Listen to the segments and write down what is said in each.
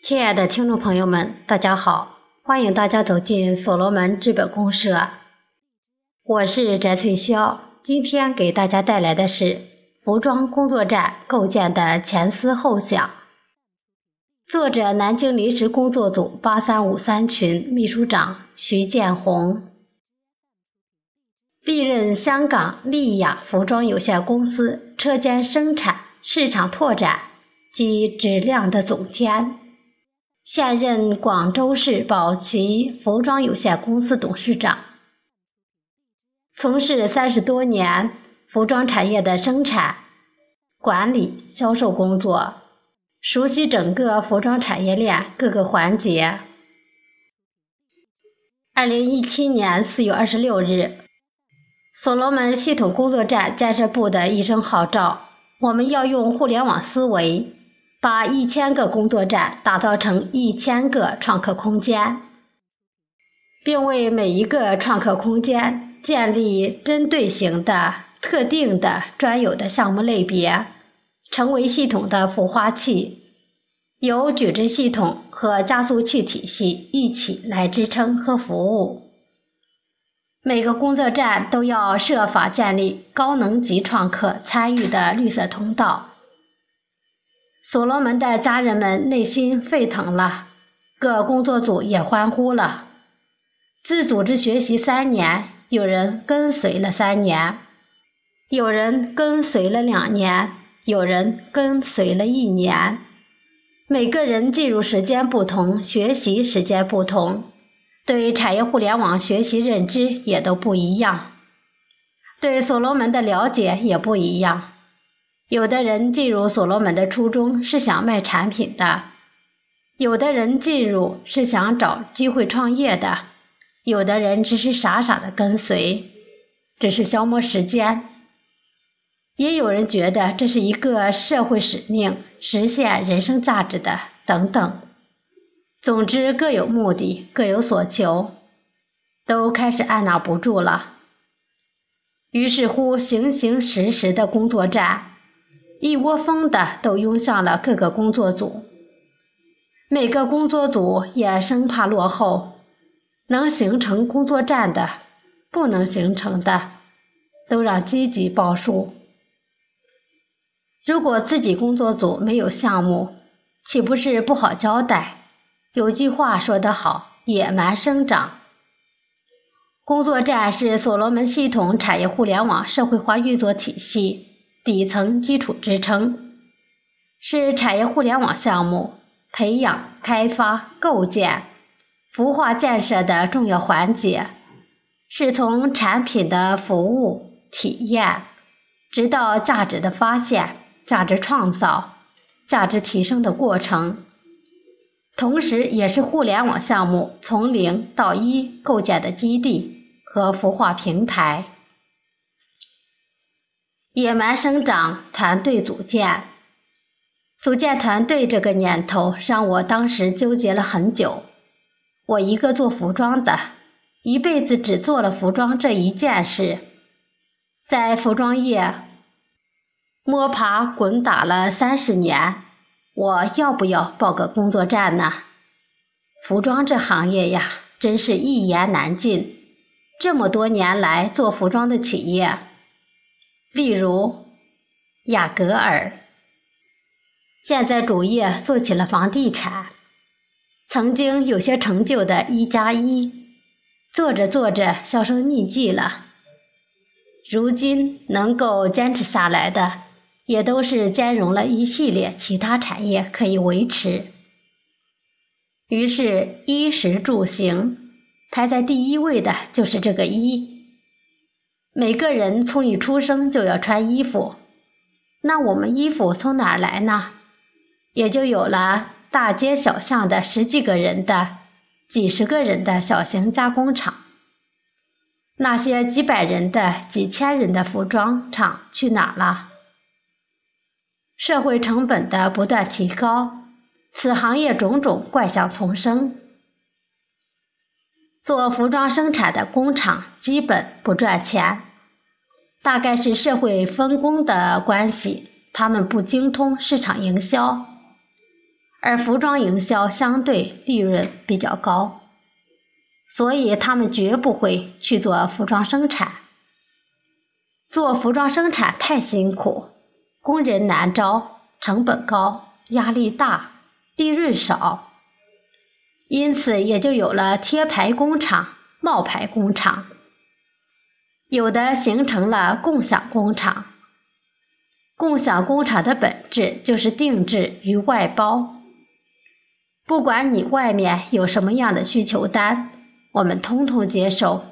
亲爱的听众朋友们，大家好，欢迎大家走进所罗门资本公社。我是翟翠霄，今天给大家带来的是服装工作站构建的前思后想。作者：南京临时工作组八三五三群秘书长徐建红。历任香港丽雅服装有限公司车间生产、市场拓展及质量的总监。现任广州市宝奇服装有限公司董事长，从事三十多年服装产业的生产、管理、销售工作，熟悉整个服装产业链各个环节。二零一七年四月二十六日，所罗门系统工作站建设部的一声号召：我们要用互联网思维。把一千个工作站打造成一千个创客空间，并为每一个创客空间建立针对型的、特定的、专有的项目类别，成为系统的孵化器，由矩阵系统和加速器体系一起来支撑和服务。每个工作站都要设法建立高能级创客参与的绿色通道。所罗门的家人们内心沸腾了，各工作组也欢呼了。自组织学习三年，有人跟随了三年，有人跟随了两年，有人跟随了一年。每个人进入时间不同，学习时间不同，对产业互联网学习认知也都不一样，对所罗门的了解也不一样。有的人进入所罗门的初衷是想卖产品的，有的人进入是想找机会创业的，有的人只是傻傻的跟随，只是消磨时间，也有人觉得这是一个社会使命，实现人生价值的等等。总之各有目的，各有所求，都开始按捺不住了。于是乎，形形实实的工作站。一窝蜂的都涌向了各个工作组，每个工作组也生怕落后，能形成工作站的，不能形成的，都让积极报数。如果自己工作组没有项目，岂不是不好交代？有句话说得好：“野蛮生长。”工作站是所罗门系统产业互联网社会化运作体系。底层基础支撑是产业互联网项目培养、开发、构建、孵化建设的重要环节，是从产品的服务体验，直到价值的发现、价值创造、价值提升的过程，同时也是互联网项目从零到一构建的基地和孵化平台。野蛮生长，团队组建，组建团队这个念头让我当时纠结了很久。我一个做服装的，一辈子只做了服装这一件事，在服装业摸爬滚打了三十年，我要不要报个工作站呢？服装这行业呀，真是一言难尽。这么多年来做服装的企业。例如，雅戈尔现在主业做起了房地产，曾经有些成就的一加一，做着做着销声匿迹了。如今能够坚持下来的，也都是兼容了一系列其他产业可以维持。于是，衣食住行排在第一位的就是这个衣。每个人从一出生就要穿衣服，那我们衣服从哪儿来呢？也就有了大街小巷的十几个人的、几十个人的小型加工厂。那些几百人的、几千人的服装厂去哪儿了？社会成本的不断提高，此行业种种怪象丛生。做服装生产的工厂基本不赚钱。大概是社会分工的关系，他们不精通市场营销，而服装营销相对利润比较高，所以他们绝不会去做服装生产。做服装生产太辛苦，工人难招，成本高，压力大，利润少，因此也就有了贴牌工厂、冒牌工厂，有的形成了共享工厂。共享工厂的本质就是定制与外包。不管你外面有什么样的需求单，我们通通接受，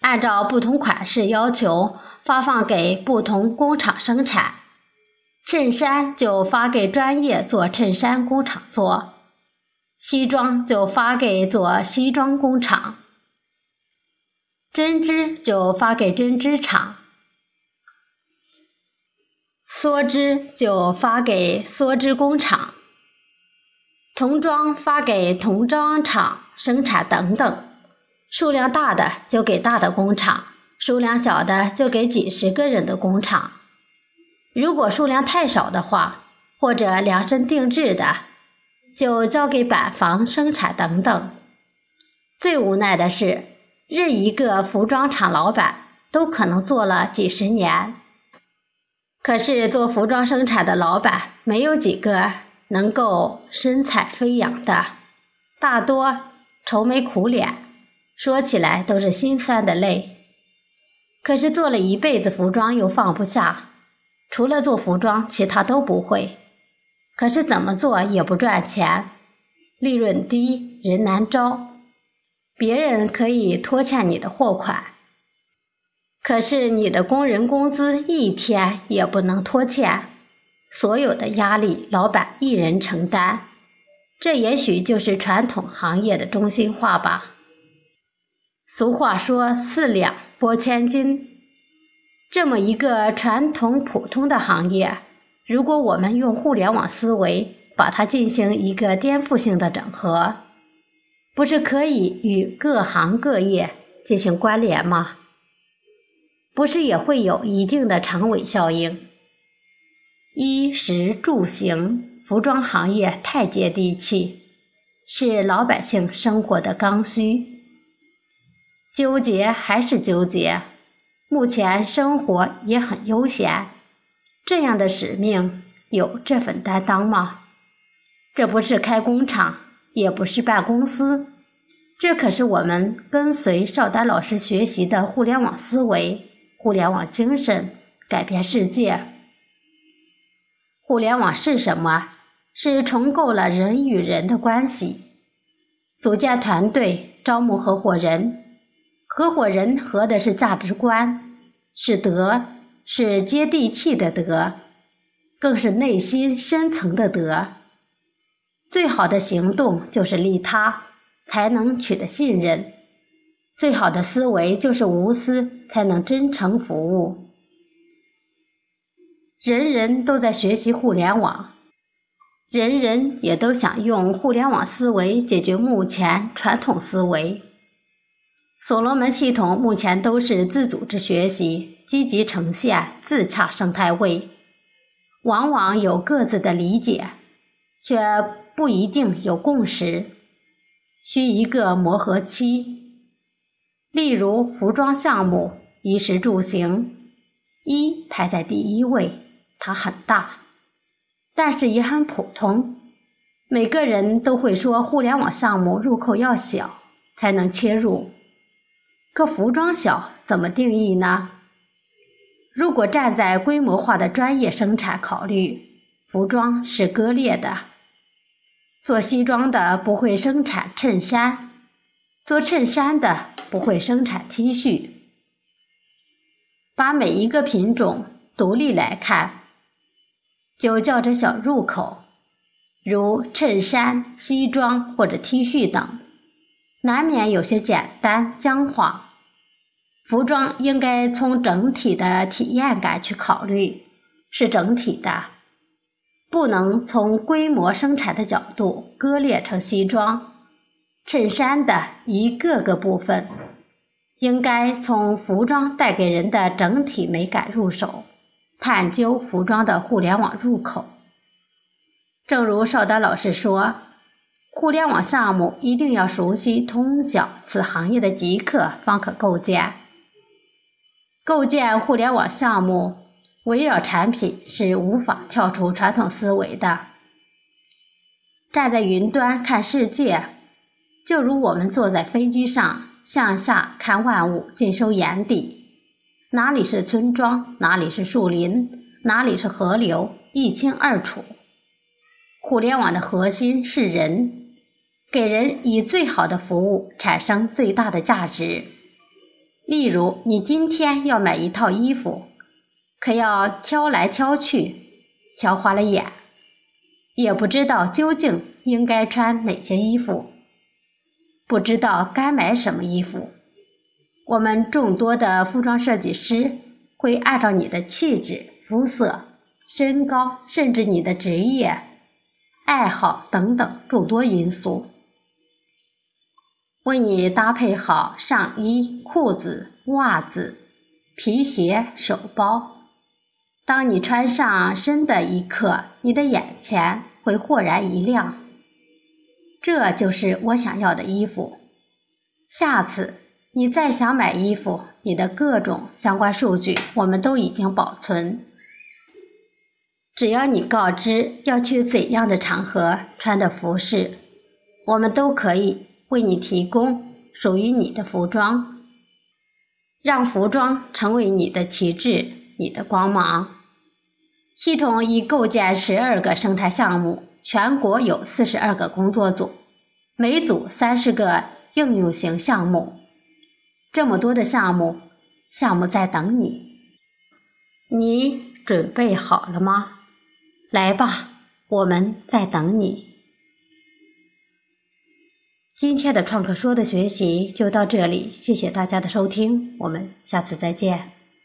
按照不同款式要求发放给不同工厂生产。衬衫就发给专业做衬衫工厂做，西装就发给做西装工厂，针织就发给针织厂。梭织就发给梭织工厂，童装发给童装厂生产等等。数量大的就给大的工厂，数量小的就给几十个人的工厂。如果数量太少的话，或者量身定制的，就交给板房生产等等。最无奈的是，任一个服装厂老板都可能做了几十年。可是做服装生产的老板没有几个能够神采飞扬的，大多愁眉苦脸，说起来都是心酸的泪。可是做了一辈子服装又放不下，除了做服装，其他都不会。可是怎么做也不赚钱，利润低，人难招，别人可以拖欠你的货款。可是你的工人工资一天也不能拖欠，所有的压力老板一人承担，这也许就是传统行业的中心化吧。俗话说“四两拨千斤”，这么一个传统普通的行业，如果我们用互联网思维把它进行一个颠覆性的整合，不是可以与各行各业进行关联吗？不是也会有一定的长尾效应？衣食住行，服装行业太接地气，是老百姓生活的刚需。纠结还是纠结？目前生活也很悠闲，这样的使命有这份担当吗？这不是开工厂，也不是办公司，这可是我们跟随邵丹老师学习的互联网思维。互联网精神改变世界。互联网是什么？是重构了人与人的关系，组建团队，招募合伙人。合伙人合的是价值观，是德，是接地气的德，更是内心深层的德。最好的行动就是利他，才能取得信任。最好的思维就是无私，才能真诚服务。人人都在学习互联网，人人也都想用互联网思维解决目前传统思维。所罗门系统目前都是自组织学习，积极呈现自洽生态位，往往有各自的理解，却不一定有共识，需一个磨合期。例如服装项目，衣食住行，衣排在第一位，它很大，但是也很普通。每个人都会说，互联网项目入口要小才能切入。可服装小怎么定义呢？如果站在规模化的专业生产考虑，服装是割裂的。做西装的不会生产衬衫，做衬衫的。不会生产 T 恤，把每一个品种独立来看，就叫着小入口，如衬衫、西装或者 T 恤等，难免有些简单僵化。服装应该从整体的体验感去考虑，是整体的，不能从规模生产的角度割裂成西装。衬衫的一个个部分，应该从服装带给人的整体美感入手，探究服装的互联网入口。正如邵丹老师说，互联网项目一定要熟悉通晓此行业的极客，方可构建。构建互联网项目，围绕产品是无法跳出传统思维的。站在云端看世界，就如我们坐在飞机上向下看万物，尽收眼底。哪里是村庄，哪里是树林，哪里是河流，一清二楚。互联网的核心是人，给人以最好的服务，产生最大的价值。例如，你今天要买一套衣服，可要挑来挑去，挑花了眼，也不知道究竟应该穿哪些衣服，不知道该买什么衣服。我们众多的服装设计师会按照你的气质、肤色、身高，甚至你的职业。爱好等等诸多因素，为你搭配好上衣、裤子、袜子、皮鞋、手包。当你穿上身的一刻，你的眼前会豁然一亮，这就是我想要的衣服。下次你再想买衣服，你的各种相关数据我们都已经保存。只要你告知要去怎样的场合穿的服饰，我们都可以为你提供属于你的服装，让服装成为你的旗帜、你的光芒。系统已构建十二个生态项目，全国有四十二个工作组，每组三十个应用型项目。这么多的项目，项目在等你，你准备好了吗？来吧，我们在等你。今天的创客说的学习就到这里，谢谢大家的收听，我们下次再见。